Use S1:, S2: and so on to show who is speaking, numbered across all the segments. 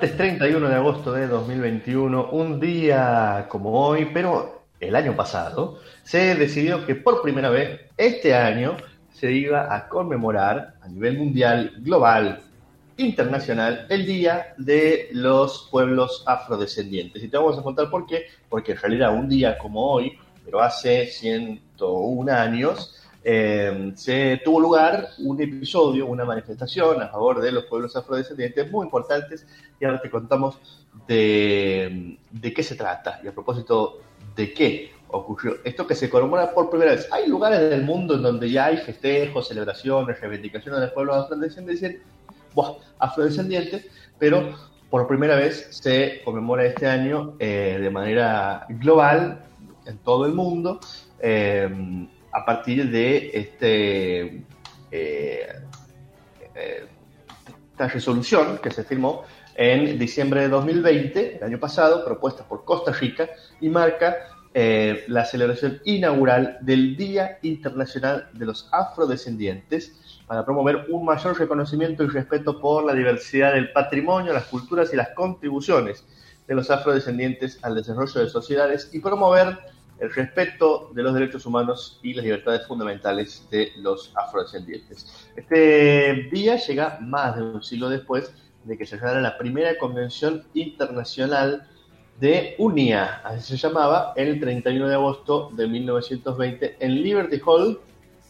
S1: Martes 31 de agosto de 2021, un día como hoy, pero el año pasado, se decidió que por primera vez este año se iba a conmemorar a nivel mundial, global, internacional, el Día de los Pueblos Afrodescendientes. Y te vamos a contar por qué, porque en realidad un día como hoy, pero hace 101 años, eh, se tuvo lugar un episodio, una manifestación a favor de los pueblos afrodescendientes muy importantes y ahora te contamos de, de qué se trata y a propósito de qué ocurrió. Esto que se conmemora por primera vez. Hay lugares del mundo en donde ya hay festejos, celebraciones, reivindicaciones del pueblo afrodescendiente, afrodescendientes, pero por primera vez se conmemora este año eh, de manera global en todo el mundo. Eh, a partir de este, eh, eh, esta resolución que se firmó en diciembre de 2020, el año pasado, propuesta por Costa Rica, y marca eh, la celebración inaugural del Día Internacional de los Afrodescendientes para promover un mayor reconocimiento y respeto por la diversidad del patrimonio, las culturas y las contribuciones de los afrodescendientes al desarrollo de sociedades y promover el respeto de los derechos humanos y las libertades fundamentales de los afrodescendientes. Este día llega más de un siglo después de que se realizara la primera convención internacional de UNIA, así se llamaba, el 31 de agosto de 1920 en Liberty Hall,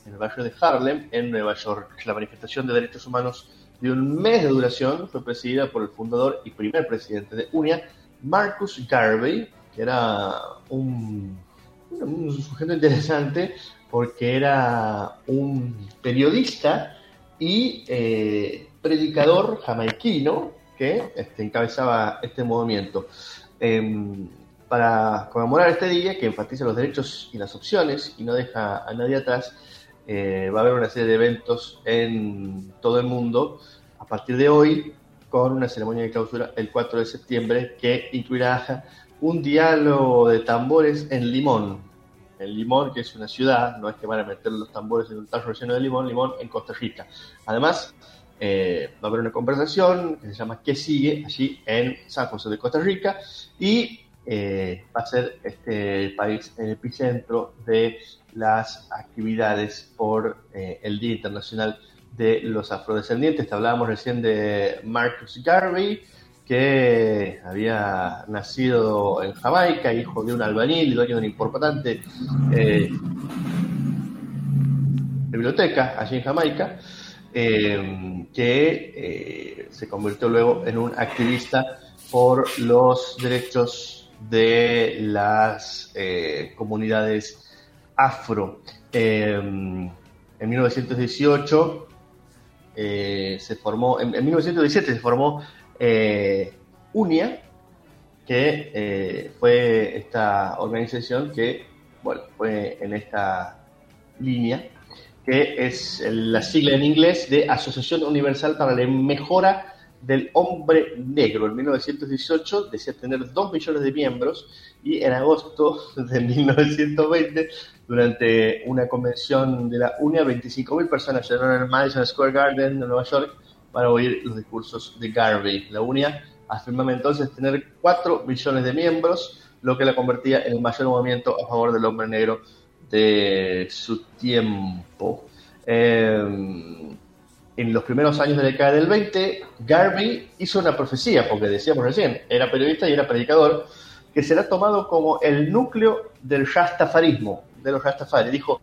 S1: en el barrio de Harlem, en Nueva York. La manifestación de derechos humanos de un mes de duración fue presidida por el fundador y primer presidente de UNIA, Marcus Garvey, que era un un sujeto interesante porque era un periodista y eh, predicador jamaiquino que este, encabezaba este movimiento. Em, para conmemorar este día, que enfatiza los derechos y las opciones y no deja a nadie atrás, eh, va a haber una serie de eventos en todo el mundo a partir de hoy, con una ceremonia de clausura el 4 de septiembre que incluirá un diálogo de tambores en Limón, en Limón, que es una ciudad, no es que van a meter los tambores en un tarro lleno de limón, Limón en Costa Rica. Además, eh, va a haber una conversación que se llama ¿Qué sigue? allí en San José de Costa Rica y eh, va a ser este país el epicentro de las actividades por eh, el Día Internacional de los Afrodescendientes. hablábamos recién de Marcus Garvey, que había nacido en Jamaica, hijo de un albañil dueño de una importante eh, biblioteca allí en Jamaica, eh, que eh, se convirtió luego en un activista por los derechos de las comunidades afro. en 1918 se formó, en 1917 se formó eh, UNIA, que eh, fue esta organización que, bueno, fue en esta línea, que es la sigla en inglés de Asociación Universal para la Mejora del Hombre Negro. En 1918 decía tener 2 millones de miembros y en agosto de 1920, durante una convención de la UNIA, 25.000 personas llenaron el Madison Square Garden de Nueva York para oír los discursos de Garvey. La UNIA afirmaba entonces tener 4 millones de miembros, lo que la convertía en el mayor movimiento a favor del hombre negro de su tiempo. Em, en los primeros años de la década del 20, Garvey hizo una profecía, porque decíamos recién, era periodista y era predicador, que será tomado como el núcleo del rastafarismo, de los rastafari. Dijo,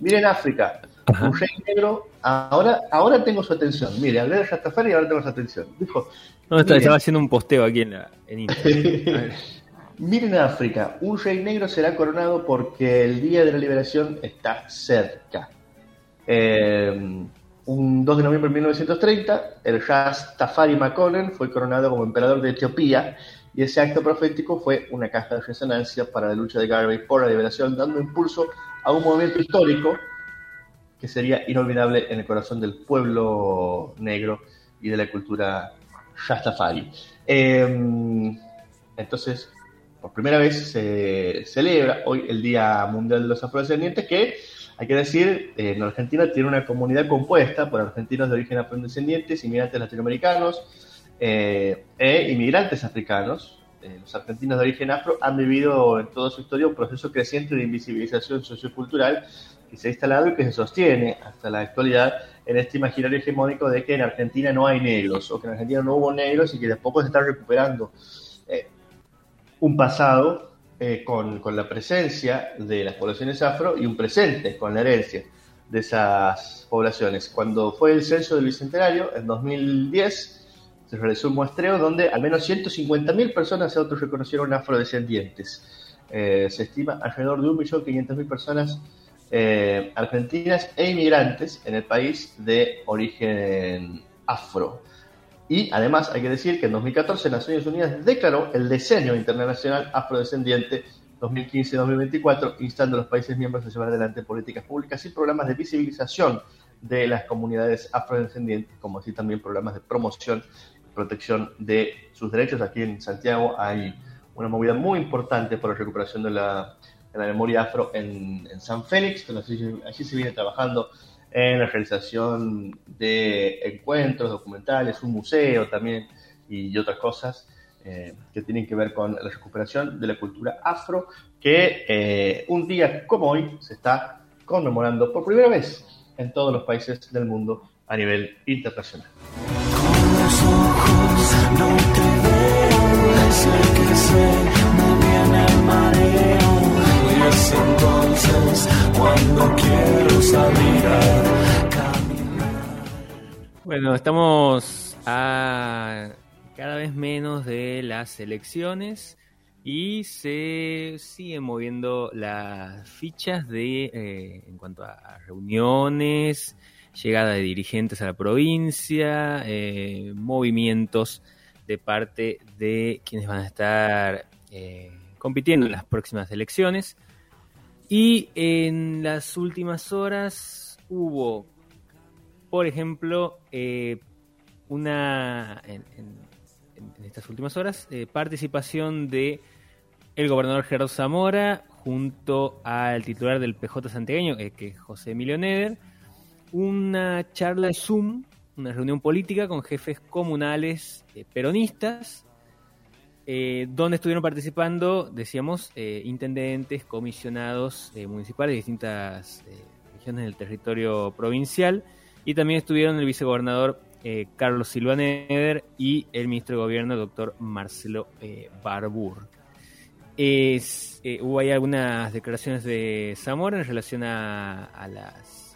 S1: miren África, un rey negro, ahora, ahora tengo su atención. Mire, hablé de Rastafari y ahora tengo su atención. Dijo.
S2: No, estaba haciendo un posteo aquí en, la, en
S1: Miren África, un rey negro será coronado porque el día de la liberación está cerca. Eh, un 2 de noviembre de 1930, el Rastafari Makonnen fue coronado como emperador de Etiopía y ese acto profético fue una caja de resonancia para la lucha de Garvey por la liberación, dando impulso a un movimiento histórico que sería inolvidable en el corazón del pueblo negro y de la cultura Rastafari. Em, entonces, por primera vez se celebra hoy el Día Mundial de los Afrodescendientes, que hay que decir, en Argentina tiene una comunidad compuesta por argentinos de origen afrodescendientes, inmigrantes latinoamericanos, eh, e inmigrantes africanos, eh, los argentinos de origen afro, han vivido en toda su historia un proceso creciente de invisibilización sociocultural que se ha instalado y que se sostiene hasta la actualidad en este imaginario hegemónico de que en Argentina no hay negros o que en Argentina no hubo negros y que de poco se está recuperando eh, un pasado eh, con, con, la presencia de las poblaciones afro y un presente con la herencia de esas poblaciones. Cuando fue el censo del Bicentenario, en 2010, se realizó un muestreo donde al menos 150.000 personas se autorreconocieron afrodescendientes. Eh, se estima alrededor de 1.500.000 personas eh, argentinas e inmigrantes en el país de origen afro. Y además hay que decir que en 2014 Naciones Unidas declaró el diseño internacional afrodescendiente 2015-2024, instando a los países miembros a llevar adelante políticas públicas y programas de visibilización de las comunidades afrodescendientes, como así también programas de promoción y protección de sus derechos. Aquí en Santiago hay una movida muy importante por la recuperación de la en la memoria afro en, San Félix, que allí, se viene trabajando en la realización de encuentros documentales, un museo también y otras cosas eh, que tienen que ver con la recuperación de la cultura afro, que eh, un día como hoy se está conmemorando por primera vez en todos los países del mundo a nivel internacional.
S2: entonces Bueno, estamos a cada vez menos de las elecciones y se siguen moviendo las fichas de eh, en cuanto a, reuniones, llegada de dirigentes a la provincia, eh, movimientos de parte de quienes van a estar eh, compitiendo en las próximas elecciones. Y en las últimas horas hubo, por ejemplo, eh, una, en, estas últimas horas, eh, participación de el gobernador Gerardo Zamora junto al titular del PJ santiagueño, eh, que es José Emilio Neder, una charla de Zoom, una reunión política con jefes comunales peronistas donde estuvieron participando, decíamos, intendentes, comisionados municipales de distintas regiones del territorio provincial, y también estuvieron el vicegobernador Carlos Silva Neder y el ministro de Gobierno, doctor Marcelo Barbur. hubo ahí algunas declaraciones de Zamora en relación a, las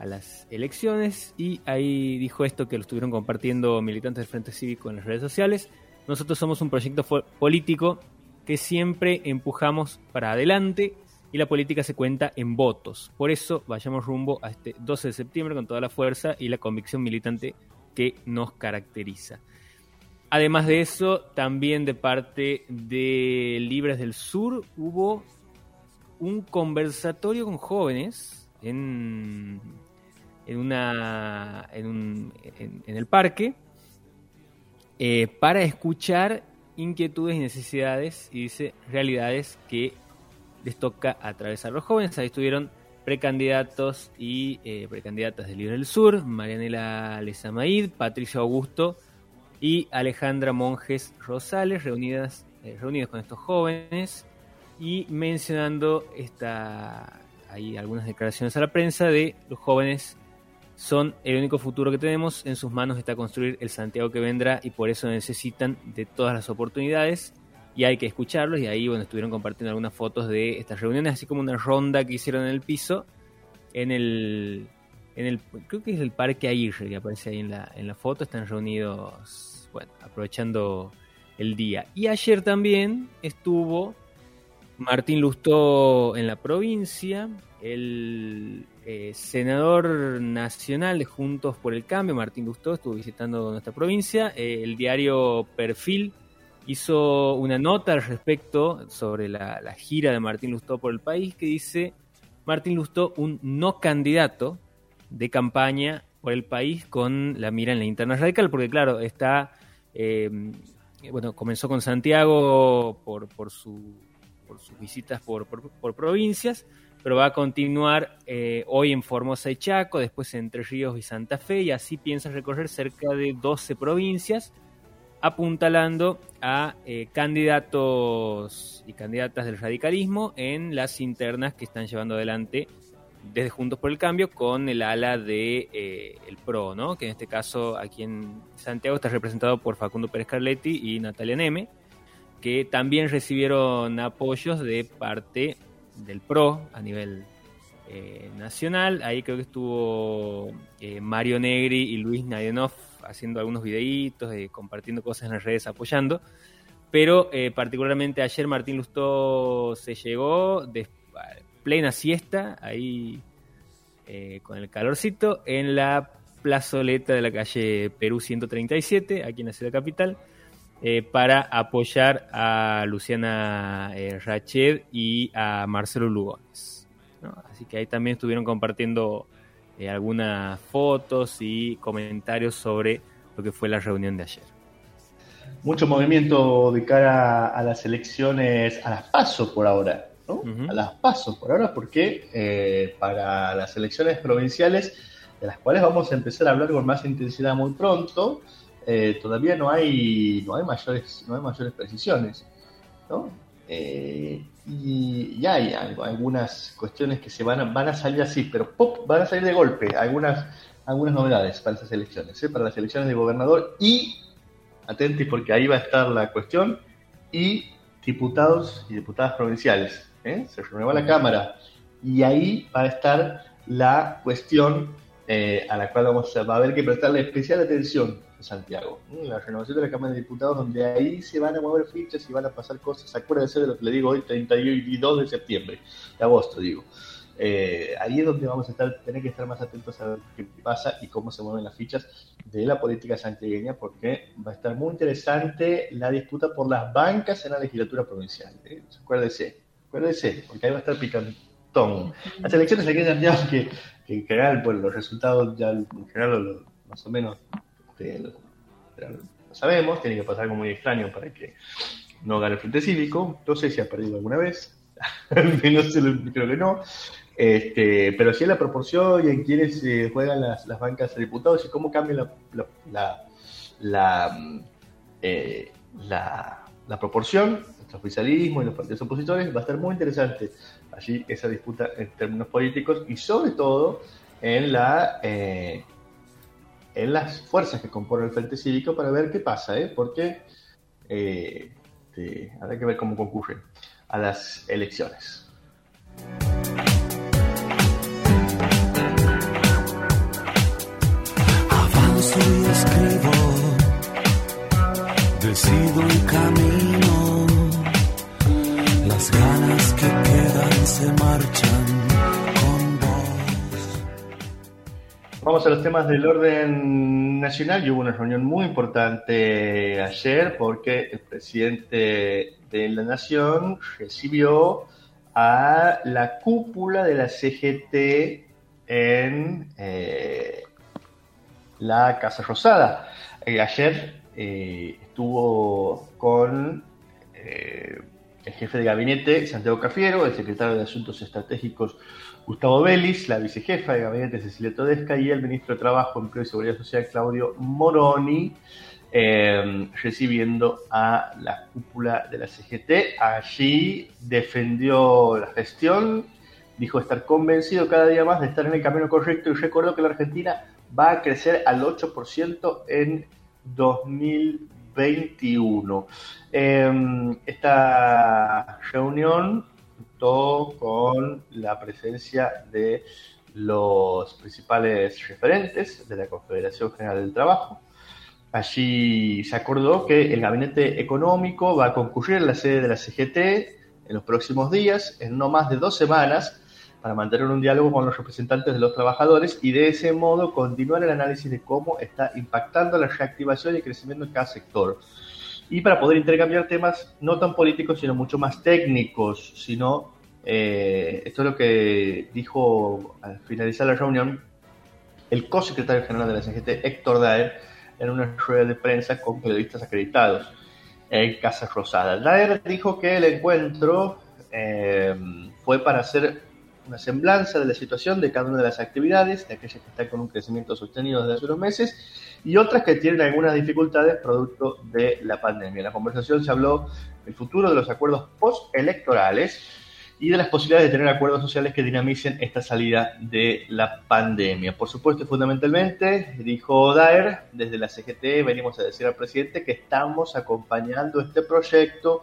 S2: a las elecciones y ahí dijo esto que lo estuvieron compartiendo militantes del Frente Cívico en las redes sociales. Nosotros somos un proyecto político que siempre empujamos para adelante y la política se cuenta en votos. Por eso vayamos rumbo a este 12 de septiembre con toda la fuerza y la convicción militante que nos caracteriza. Además de eso, también de parte de Libres del Sur hubo un conversatorio con jóvenes en, en, una, en, en el parque eh, para escuchar inquietudes y necesidades y dice realidades que les toca atravesar los jóvenes. Ahí estuvieron precandidatos y eh, precandidatas del Libre del Sur, Marianela Lezamaid, Patricio Augusto y Alejandra Monjes Rosales, reunidas, eh, con estos jóvenes y mencionando esta, hay algunas declaraciones a la prensa de los jóvenes son el único futuro que tenemos. En sus manos está construir el Santiago que vendrá y por eso necesitan de todas las oportunidades y hay que escucharlos. Y ahí, bueno, estuvieron compartiendo algunas fotos de estas reuniones, así como una ronda que hicieron en el piso, en el, en el creo que es el Parque Aguirre que aparece ahí en la, en la foto. Están reunidos, bueno, aprovechando el día. Y ayer también estuvo Martín Lustó en la provincia, el eh, senador nacional de Juntos por el Cambio, Martín Lustó, estuvo visitando nuestra provincia. Eh, el diario Perfil hizo una nota al respecto sobre la, gira de Martín Lustó por el país que dice Martín Lustó un no candidato de campaña por el país con la mira en la interna radical, porque claro, está, eh, bueno, comenzó con Santiago por, por su por sus visitas por, provincias, pero va a continuar eh, hoy en Formosa y Chaco, después Entre Ríos y Santa Fe, y así piensa recorrer cerca de 12 provincias, apuntalando a eh, candidatos y candidatas del radicalismo en las internas que están llevando adelante desde Juntos por el Cambio con el ala de eh, el PRO, ¿no? que en este caso aquí en Santiago está representado por Facundo Pérez Carletti y Natalia Neme, que también recibieron apoyos de parte del PRO a nivel eh, nacional. Ahí creo que estuvo Mario Negri y Luis Nadienov haciendo algunos videitos, eh, compartiendo cosas en las redes, apoyando. Pero eh, particularmente ayer Martín Lustó se llegó de plena siesta, ahí eh, con el calorcito, en la plazoleta de la calle Perú 137, aquí en la ciudad capital, para apoyar a Luciana Rached y a Marcelo Lugones. Así que ahí también estuvieron compartiendo eh, algunas fotos y comentarios sobre lo que fue la reunión de ayer.
S1: Mucho movimiento de cara a las elecciones, a las pasos por ahora, ¿no? A las pasos por ahora, porque eh, para las elecciones provinciales, de las cuales vamos a empezar a hablar con más intensidad muy pronto, eh, todavía no hay, no hay mayores, no hay mayores precisiones, ¿no? Eh, y, ya hay algunas cuestiones que se van a, van a salir así, pero pop, van a salir de golpe. Algunas, algunas novedades para esas elecciones, ¿eh? para las elecciones de gobernador y, atentos porque ahí va a estar la cuestión, y diputados y diputadas provinciales. ¿eh? Se renueva la Cámara y ahí va a estar la cuestión a la cual vamos a, va a haber que prestarle especial atención Santiago, la renovación de la Cámara de Diputados, donde ahí se van a mover fichas y van a pasar cosas. Acuérdense de lo que le digo hoy, 32 de septiembre, de agosto, digo. Eh, ahí es donde vamos a estar, tener que estar más atentos a ver qué pasa y cómo se mueven las fichas de la política santiagueña, porque va a estar muy interesante la disputa por las bancas en la legislatura provincial. ¿eh? Acuérdense, acuérdense, porque ahí va a estar picantón. Las elecciones aquí en que, que en general, pues los resultados ya en general, más o menos lo, sabemos, tiene que pasar algo muy extraño para que no gane el Frente Cívico. No sé si ha perdido alguna vez, no sé, creo que no. Este, pero sí en la proporción y en quienes eh, juegan las, bancas de diputados y cómo cambia la, la, eh, la, la, proporción entre oficialismo y los partidos opositores, va a estar muy interesante allí esa disputa en términos políticos y sobre todo en la eh, en las fuerzas que componen el Frente Cívico para ver qué pasa, ¿eh? porque eh, habrá que ver cómo concurren a las elecciones.
S3: Avanzo y escribo, decido un camino, las ganas que quedan se marchan
S1: Vamos a los temas del orden nacional. Y hubo una reunión muy importante ayer porque el presidente de la Nación recibió a la cúpula de la CGT en eh, la Casa Rosada. Eh, ayer eh, estuvo con el jefe de gabinete, Santiago Cafiero, el secretario de Asuntos Estratégicos, Gustavo Vélez, la vicejefa de gabinete Cecilia Todesca y el ministro de Trabajo, Empleo y Seguridad Social Claudio Moroni, eh, recibiendo a la cúpula de la CGT. Allí defendió la gestión, dijo estar convencido cada día más de estar en el camino correcto y recordó que la Argentina va a crecer al 8% en 2021. Eh, esta reunión con la presencia de los principales referentes de la Confederación General del Trabajo. Allí se acordó que el gabinete económico va a concurrir en la sede de la CGT en los próximos días, en no más de dos semanas, para mantener un diálogo con los representantes de los trabajadores y de ese modo continuar el análisis de cómo está impactando la reactivación y crecimiento en cada sector y para poder intercambiar temas no tan políticos, sino mucho más técnicos, sino, eh, esto es lo que dijo al finalizar la reunión el co-secretario general de la CGT, Héctor Daer, en una rueda de prensa con periodistas acreditados en Casa Rosada. Daer dijo que el encuentro eh, fue para hacer una semblanza de la situación de cada una de las actividades, de aquellas que están con un crecimiento sostenido desde hace unos meses y otras que tienen algunas dificultades producto de la pandemia. En la conversación se habló del futuro de los acuerdos postelectorales y de las posibilidades de tener acuerdos sociales que dinamicen esta salida de la pandemia. Por supuesto, fundamentalmente, dijo Daer, desde la CGT venimos a decir al presidente que estamos acompañando este proyecto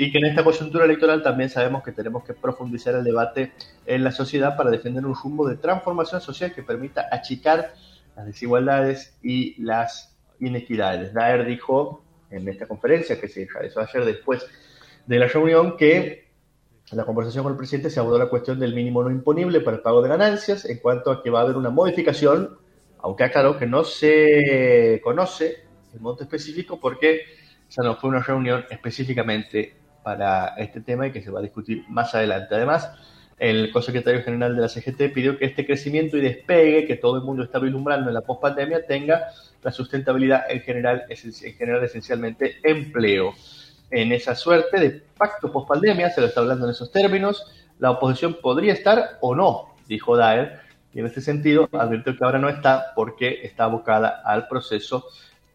S1: y que en esta coyuntura electoral también sabemos que tenemos que profundizar el debate en la sociedad para defender un rumbo de transformación social que permita achicar las desigualdades y las inequidades. Daer dijo en esta conferencia que se realizó ayer después de la reunión que en la conversación con el presidente se abordó la cuestión del mínimo no imponible para el pago de ganancias, en cuanto a que va a haber una modificación, aunque aclaró que no se conoce el monto específico porque ya no fue una reunión específicamente para este tema y que se va a discutir más adelante. Además, el consecretario general de la CGT pidió que este crecimiento y despegue que todo el mundo está vislumbrando en la pospandemia tenga la sustentabilidad en general, en general esencialmente empleo en esa suerte de pacto post-pandemia, se lo está hablando en esos términos, la oposición podría estar o no, dijo Daer, y en este sentido advirtió que ahora no está porque está abocada al proceso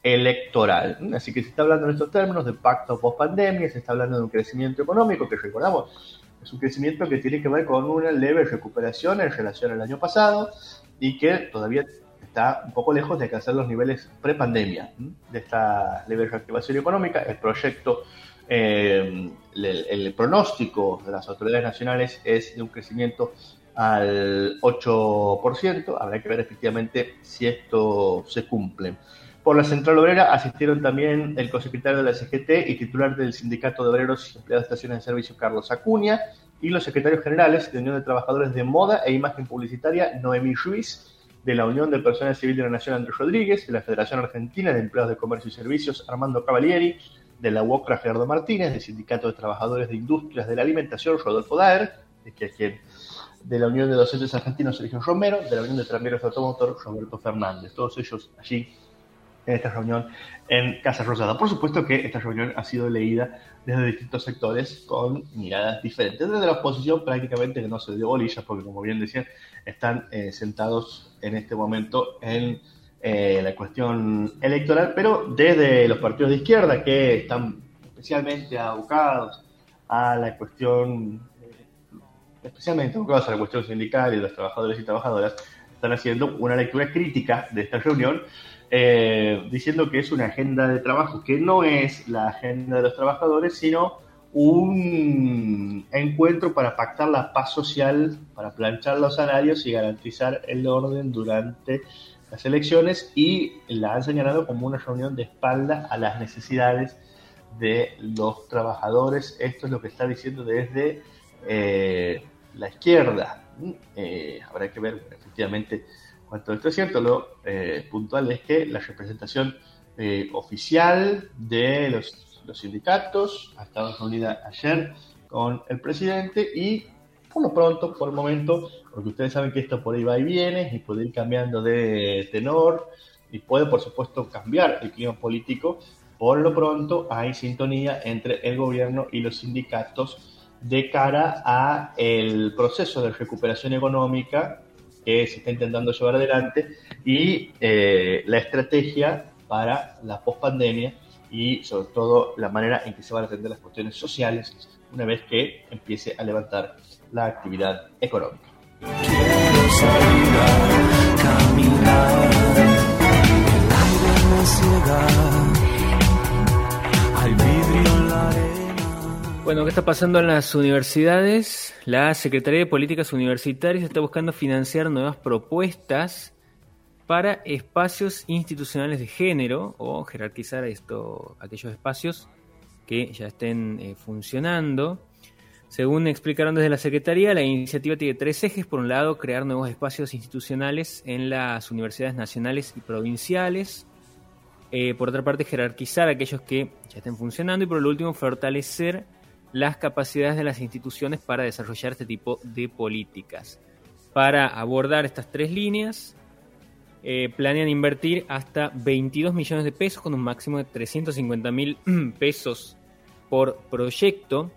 S1: electoral. Así que se está hablando en estos términos de pacto post-pandemia, se está hablando de un crecimiento económico que recordamos es un crecimiento que tiene que ver con una leve recuperación en relación al año pasado y que todavía está un poco lejos de alcanzar los niveles pre-pandemia de esta leve reactivación económica. El proyecto eh, el, pronóstico de las autoridades nacionales es de un crecimiento al 8%. Habrá que ver efectivamente si esto se cumple. Por la Central Obrera asistieron también el consecretario de la CGT y titular del Sindicato de Obreros y Empleados de Estaciones de Servicio, Carlos Acuña, y los secretarios generales de Unión de Trabajadores de Moda e Imagen Publicitaria, Noemí Ruiz, de la Unión del Personal Civil de la Nación, Andrés Rodríguez, de la Federación Argentina de Empleados de Comercio y Servicios, Armando Cavalieri, de la UOCRA Gerardo Martínez, del Sindicato de Trabajadores de Industrias de la Alimentación Rodolfo Daer, de, quien, de la Unión de Docentes Argentinos Sergio Romero, de la Unión de Tranviarios de Automotor Roberto Fernández. Todos ellos allí en esta reunión en Casa Rosada. Por supuesto que esta reunión ha sido leída desde distintos sectores con miradas diferentes. Desde la oposición prácticamente que no se dio bolillas porque como bien decían, están eh, sentados en este momento en eh, la cuestión electoral, pero desde los partidos de izquierda que están especialmente abocados a la cuestión, eh, especialmente abocados a la cuestión sindical y de los trabajadores y trabajadoras, están haciendo una lectura crítica de esta reunión, eh, diciendo que es una agenda de trabajo que no es la agenda de los trabajadores, sino un encuentro para pactar la paz social, para planchar los salarios y garantizar el orden durante las elecciones y la han señalado como una reunión de espalda a las necesidades de los trabajadores. Esto es lo que está diciendo desde eh, la izquierda. Eh, habrá que ver efectivamente cuánto esto es cierto. Lo eh, puntual es que la representación oficial de los, los sindicatos ha estado reunida ayer con el presidente y por lo pronto, por el momento, porque ustedes saben que esto por ahí va y viene y puede ir cambiando de tenor y puede, por supuesto, cambiar el clima político. Por lo pronto, hay sintonía entre el gobierno y los sindicatos de cara a el proceso de recuperación económica que se está intentando llevar adelante y eh, la estrategia para la pospandemia y sobre todo la manera en que se van a atender las cuestiones sociales una vez que empiece a levantar la actividad económica.
S2: Bueno, ¿qué está pasando en las universidades? La Secretaría de Políticas Universitarias está buscando financiar nuevas propuestas para espacios institucionales de género o jerarquizar esto, aquellos espacios que ya estén eh, funcionando. Según explicaron desde la Secretaría, la iniciativa tiene tres ejes. Por un lado, crear nuevos espacios institucionales en las universidades nacionales y provinciales. Eh, por otra parte, jerarquizar aquellos que ya estén funcionando. Y por último, fortalecer las capacidades de las instituciones para desarrollar este tipo de políticas. Para abordar estas tres líneas, eh, planean invertir hasta 22 millones de pesos con un máximo de 350 mil pesos por proyecto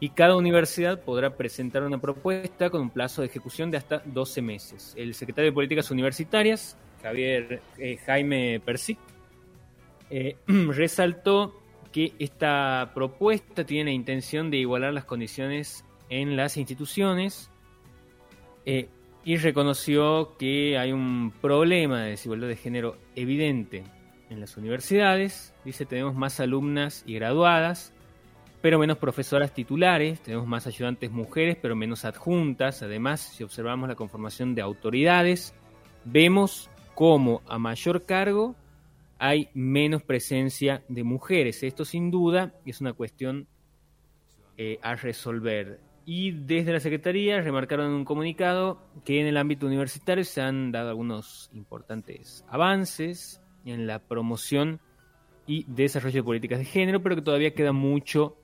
S2: y cada universidad podrá presentar una propuesta con un plazo de ejecución de hasta 12 meses. El secretario de Políticas Universitarias, Javier eh, Jaime Persic, eh, resaltó que esta propuesta tiene la intención de igualar las condiciones en las instituciones eh, y reconoció que hay un problema de desigualdad de género evidente en las universidades. Dice, tenemos más alumnas y graduadas, pero menos profesoras titulares, tenemos más ayudantes mujeres, pero menos adjuntas. Además, si observamos la conformación de autoridades, vemos cómo a mayor cargo hay menos presencia de mujeres. Esto sin duda es una cuestión eh, a resolver. Y desde la Secretaría remarcaron en un comunicado que en el ámbito universitario se han dado algunos importantes avances en la promoción y desarrollo de políticas de género, pero que todavía queda mucho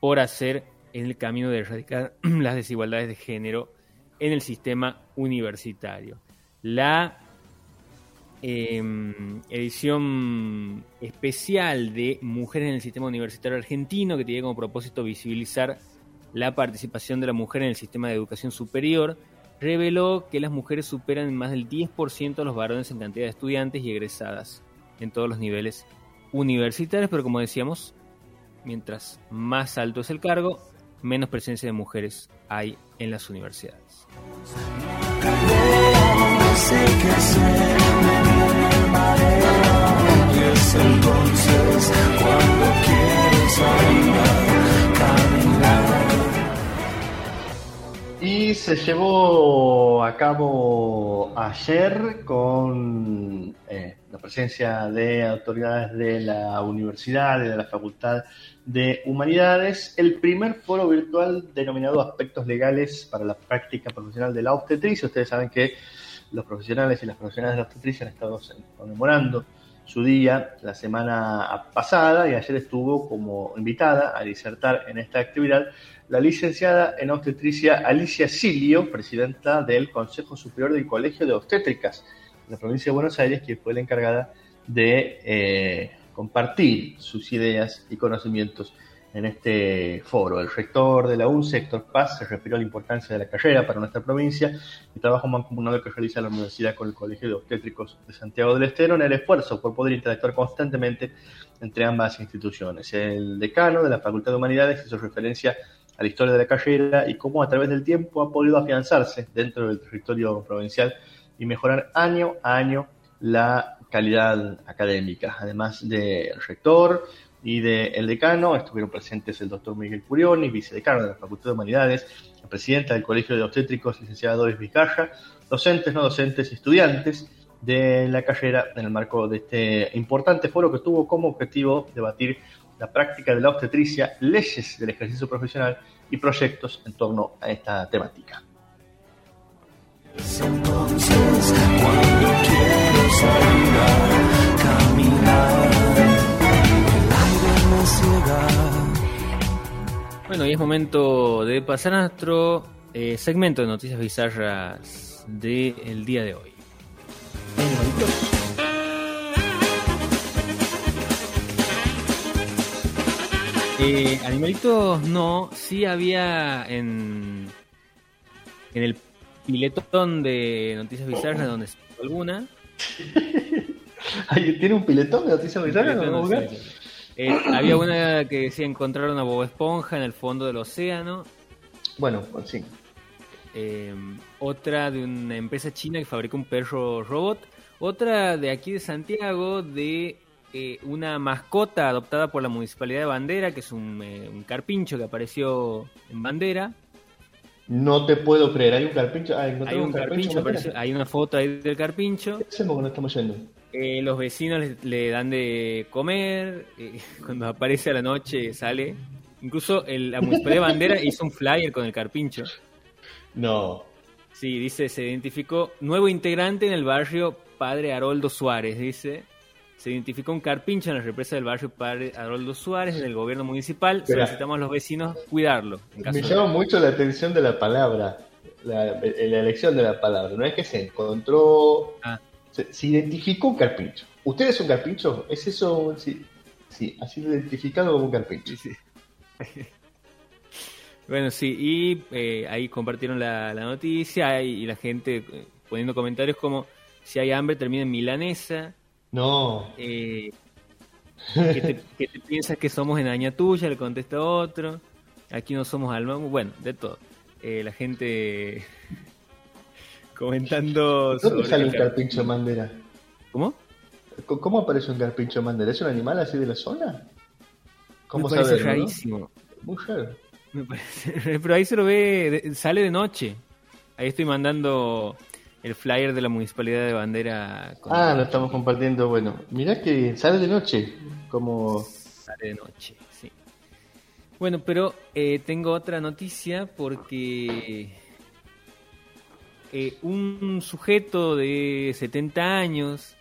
S2: por hacer en el camino de erradicar las desigualdades de género en el sistema universitario. La Em, edición especial de Mujeres en el Sistema Universitario Argentino, que tiene como propósito visibilizar la participación de la mujer en el sistema de educación superior, reveló que las mujeres superan más del 10% a los varones en cantidad de estudiantes y egresadas en todos los niveles universitarios, pero como decíamos, mientras más alto es el cargo, menos presencia de mujeres hay en las universidades.
S1: Y se llevó a cabo ayer con eh, la presencia de autoridades de la universidad y de la Facultad de Humanidades el primer foro virtual denominado Aspectos Legales para la Práctica Profesional de la Obstetricia. Ustedes saben que los profesionales y las profesionales de la obstetricia han estado conmemorando su día la semana pasada y ayer estuvo como invitada a disertar en esta actividad la licenciada en obstetricia Alicia Silio, presidenta del Consejo Superior del Colegio de Obstétricas de la provincia de Buenos Aires, que fue la encargada de eh, compartir sus ideas y conocimientos en este foro. El rector de la UNCE, Héctor Paz, se refirió a la importancia de la carrera para nuestra provincia y trabajo mancomunado que realiza la universidad con el Colegio de Obstétricos de Santiago del Estero en el esfuerzo por poder interactuar constantemente entre ambas instituciones. El decano de la Facultad de Humanidades hizo referencia a la historia de la carrera y cómo a través del tiempo ha podido afianzarse dentro del territorio provincial y mejorar año a año la calidad académica, además del rector, y del decano. Estuvieron presentes el doctor Miguel Curioni, vicedecano de la Facultad de Humanidades, la presidenta del Colegio de Obstétricos, licenciada Doris Vizcaya, docentes, no docentes y estudiantes de la carrera en el marco de este importante foro que tuvo como objetivo debatir la práctica de la obstetricia, leyes del ejercicio profesional y proyectos en torno a esta temática.
S2: Bueno, y es momento de pasar a nuestro eh, segmento de noticias bizarras del día de hoy. Eh, animalitos no, sí había en, en el piletón de noticias bizarras donde se alguna.
S1: ¿Tiene un piletón de noticias bizarras?
S2: Eh, había una que decía encontrar una boba esponja en el fondo del océano.
S1: Bueno, pues sí.
S2: Eh, otra de una empresa china que fabrica un perro robot. Otra de aquí de Santiago de eh, una mascota adoptada por la municipalidad de Bandera, que es un, carpincho que apareció en Bandera.
S1: No te puedo creer, hay un carpincho.
S2: hay un, carpincho, hay una foto ahí del carpincho.
S1: ¿Qué hacemos cuando estamos yendo?
S2: Eh, los vecinos le, dan de comer, eh, cuando aparece a la noche sale. Incluso el, la municipalidad de Bandera hizo un flyer con el carpincho.
S1: No.
S2: Sí, dice, se identificó nuevo integrante en el barrio Padre Haroldo Suárez, dice. Se identificó un carpincho en la represa del barrio Padre Haroldo Suárez en el gobierno municipal. Solicitamos a los vecinos cuidarlo.
S1: Me llama mucho la atención de la palabra, la, elección de la palabra. No es que se encontró... Ah se, identificó un carpincho. ¿Usted es un carpincho? ¿Es eso? Sí, sí ha sido identificado como un carpincho.
S2: Bueno, sí, y eh, ahí compartieron la, la noticia y, la gente eh, poniendo comentarios como si hay hambre termina en milanesa.
S1: No.
S2: Eh, que, te, que te piensas que somos en Aña Tuya, le contesta otro. Aquí no somos alma, bueno, de todo. Eh, la gente comentando
S1: ¿Dónde sale un
S2: car-
S1: carpincho mandera?
S2: ¿Cómo?
S1: ¿Cómo- ¿Cómo aparece un carpincho mandera? ¿Es un animal así de la zona? ¿Cómo
S2: Me parece
S1: saberlo, no?
S2: rarísimo.
S1: Raro.
S2: Me parece- Pero ahí se lo ve, sale de noche. Ahí estoy mandando el flyer de la municipalidad de Bandera. con-
S1: Ah, lo estamos compartiendo. Bueno, mirá que sale de noche. Como.
S2: Sale de noche, sí. Bueno, pero eh, tengo otra noticia porque eh, un sujeto de 70 años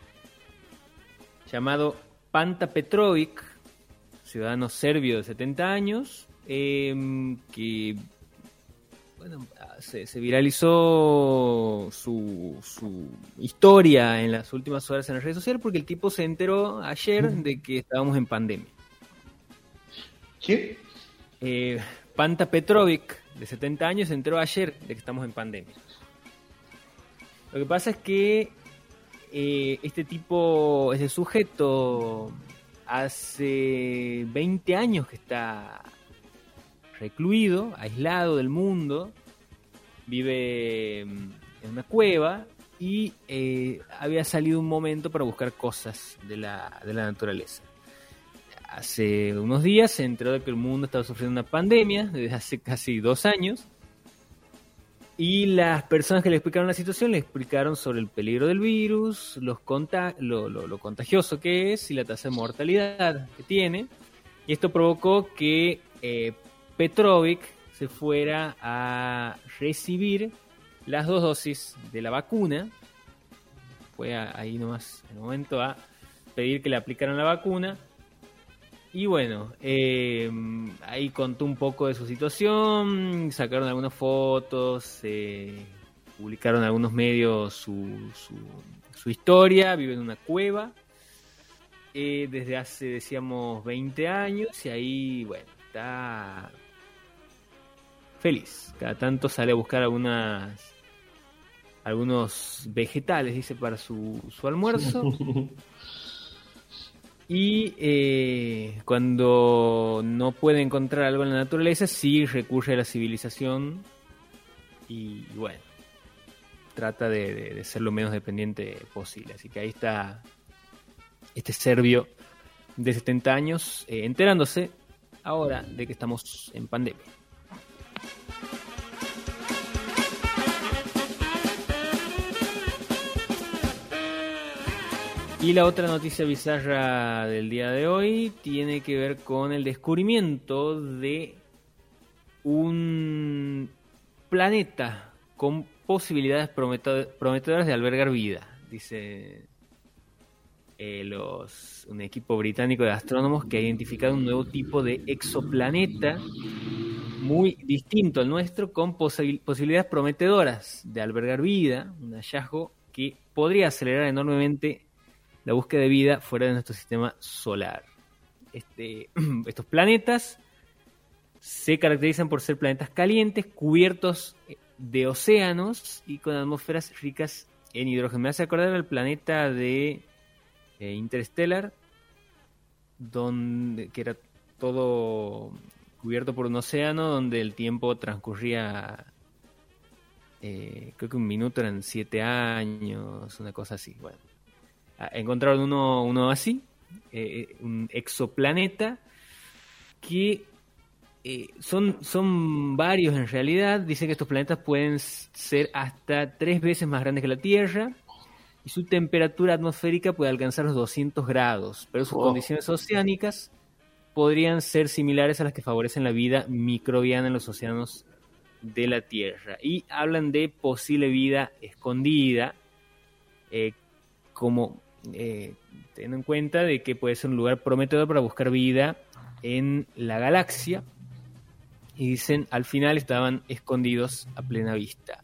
S2: llamado Panta Petrovic, ciudadano serbio de 70 años, em, que bueno, se, se viralizó su, su historia en las últimas horas en las redes sociales porque el tipo se enteró ayer de que estábamos en pandemia.
S1: ¿Qué?
S2: Eh, Panta Petrovic, de 70 años, se enteró ayer de que estamos en pandemia. Lo que pasa es que eh, este tipo, este sujeto, hace 20 años que está recluido, aislado del mundo, vive mm, en una cueva y eh, había salido un momento para buscar cosas de la, de la naturaleza hace unos días se enteró de que el mundo estaba sufriendo una pandemia desde hace casi dos años. Y las personas que le explicaron la situación le explicaron sobre el peligro del virus, los conta- lo, lo- lo contagioso que es y la tasa de mortalidad que tiene. Y esto provocó que eh, Petrovic se fuera a recibir las dos dosis de la vacuna. Fue a- ahí nomás, en el momento, a pedir que le aplicaran la vacuna. Y bueno, eh, ahí contó un poco de su situación, sacaron algunas fotos, eh, publicaron algunos medios su, su, su historia, vive en una cueva eh, desde hace, decíamos, 20 años y ahí, bueno, está feliz. Cada tanto sale a buscar algunas algunos vegetales, dice, para su, su almuerzo. Y eh, cuando no puede encontrar algo en la naturaleza, sí recurre a la civilización y bueno, trata de, ser lo menos dependiente posible. Así que ahí está este serbio de 70 años eh, enterándose ahora de que estamos en pandemia. Y la otra noticia bizarra del día de hoy tiene que ver con el descubrimiento de un planeta con posibilidades prometedoras de albergar vida, dice eh, los, un equipo británico de astrónomos que ha identificado un nuevo tipo de exoplaneta muy distinto al nuestro con posi- posibilidades prometedoras de albergar vida, un hallazgo que podría acelerar enormemente la búsqueda de vida fuera de nuestro sistema solar. Este, estos planetas se caracterizan por ser planetas calientes, cubiertos de océanos y con atmósferas ricas en hidrógeno. Me hace acordar al planeta de eh, Interstellar, donde, que era todo cubierto por un océano, donde el tiempo transcurría, eh, creo que un minuto eran siete años, una cosa así. Bueno, encontraron uno, uno así, eh, un exoplaneta que eh, son, son varios en realidad. Dicen que estos planetas pueden ser hasta tres veces más grandes que la Tierra y su temperatura atmosférica puede alcanzar los 200 grados, pero sus
S1: Oh.
S2: condiciones oceánicas podrían ser similares a las que favorecen la vida microbiana en los océanos de la Tierra. Y hablan de posible vida escondida, eh, como eh, teniendo en cuenta de que puede ser un lugar prometedor para buscar vida en la galaxia. Y dicen, al final estaban escondidos a plena vista.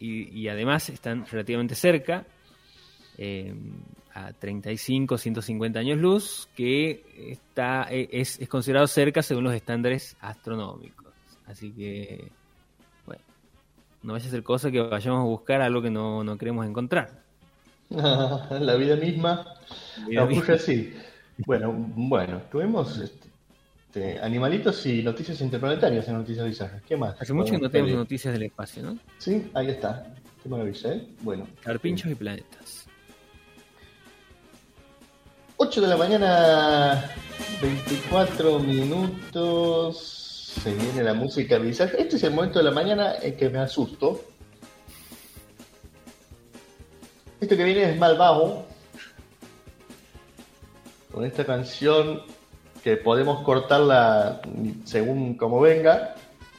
S2: Y, además están relativamente cerca, eh, a 35, 150 años luz, que está, eh, es, es considerado cerca según los estándares astronómicos.
S4: Así que, bueno, no vaya a ser cosa que vayamos a buscar algo que no, no queremos encontrar.
S1: la vida misma
S4: vida
S1: ocurre
S4: misma.
S1: así. Bueno, bueno, tuvimos este, este, animalitos y noticias interplanetarias en Noticias Bizarras. ¿Qué más?
S4: Hace mucho que no tenemos noticias del espacio, ¿no?
S1: Sí, ahí está. Qué maravilla, ¿eh? Bueno.
S4: Carpinchos y planetas.
S1: 8 de la mañana, 24 minutos. Se viene la música bizarra. Este es el momento de la mañana en que me asusto. Esto que viene es Malvajo. Con esta canción que podemos cortarla según como venga.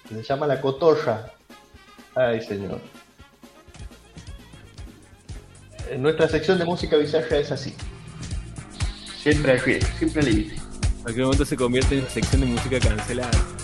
S1: Se llama La Cotorra. Ay, señor. En nuestra sección de música bizarra es así. Siempre al siempre libre.
S4: En cualquier momento se convierte en sección de música cancelada.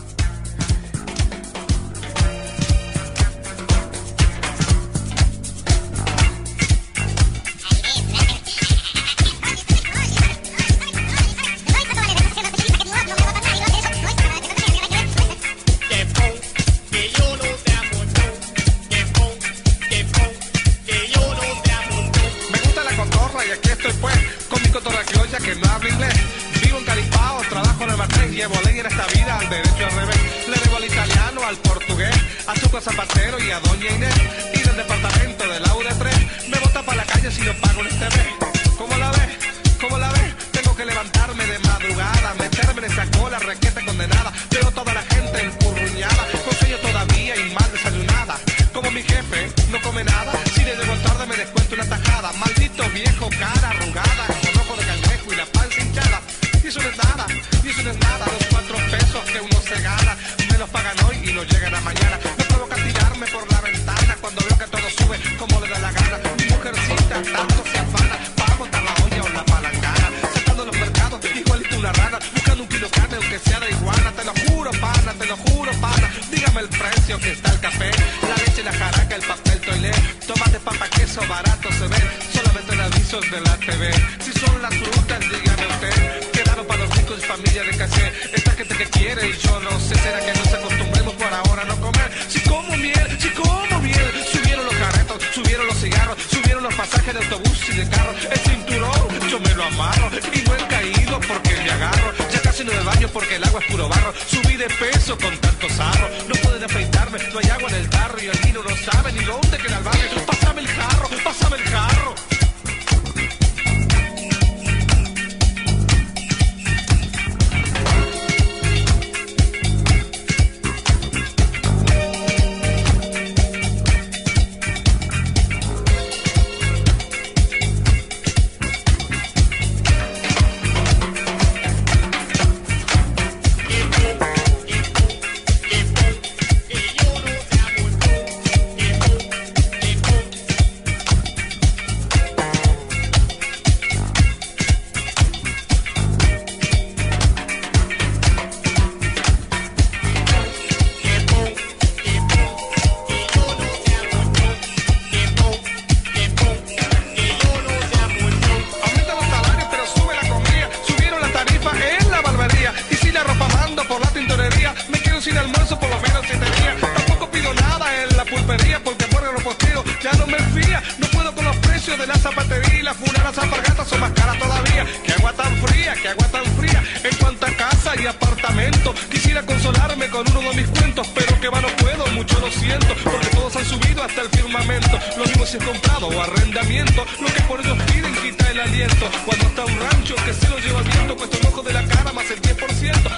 S5: Hasta el firmamento. Lo mismo si es comprado o arrendamiento, lo que por ellos piden quita el aliento. Cuando está un rancho que se lo lleva el viento, cuesta un ojo de la cara más el 10%.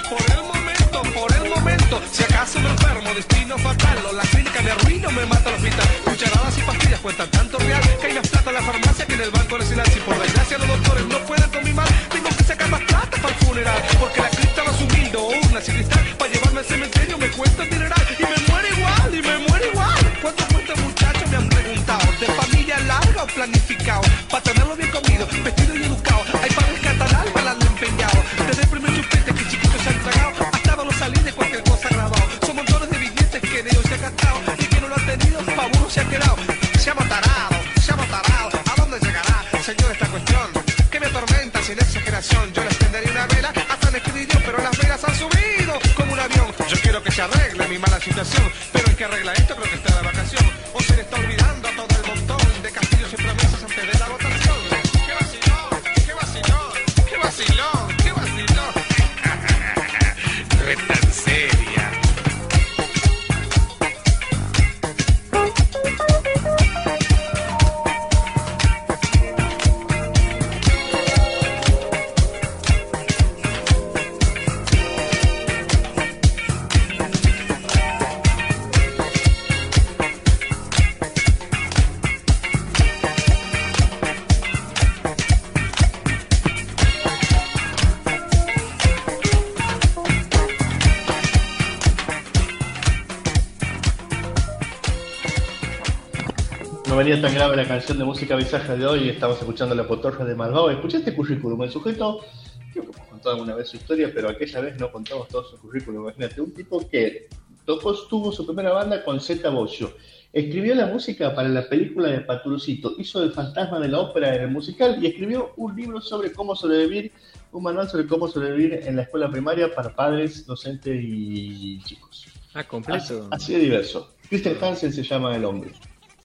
S5: Por el momento, por el momento, si acaso me enfermo, destino fatal, o la clínica me arruina o me mata el hospital. Cucharadas y pastillas cuestan tanto real que hay más plata en la farmacia que en el banco nacional. Si por desgracia los doctores no pueden con mi mal, tengo que sacar más plata para el funeral, porque la cripta va subiendo, una sin cristal, para llevarme al cementerio me cuesta para tenerlo bien comido, vestido y educado. Hay padres que el alma la han empeñado, desde el primer chupete que chiquitos se han tragado, hasta los salí de cualquier cosa grabado. Son montones de billetes que ellos se ha gastado y que no lo han tenido, pa' uno se ha quedado. Se ha tarado, se ha tarado, ¿a dónde llegará, señor, esta cuestión? Que me atormenta sin exageración, yo les tendería una vela hasta el escribillo, pero las velas han subido como un avión. Yo quiero que se arregle
S4: mi mala situación. Pero hay que arreglar esto,
S1: Venía tan grave la canción de música visaja de hoy, estamos escuchando la potorra de Malvado. ¿Escuchaste currículum? El sujeto, creo que hemos contado alguna vez su historia, pero aquella vez no contamos todo su currículum. Imagínate, un tipo que tocó, tuvo su primera banda con Zeta Bosio, escribió la música para la película de Patrucito, hizo el fantasma de la ópera en el musical y escribió un libro sobre cómo sobrevivir, un manual sobre cómo sobrevivir en la escuela primaria para padres, docentes y chicos.
S2: Ah,
S1: Así,
S2: completo.
S1: así de diverso. Christian Hansen se llama el hombre.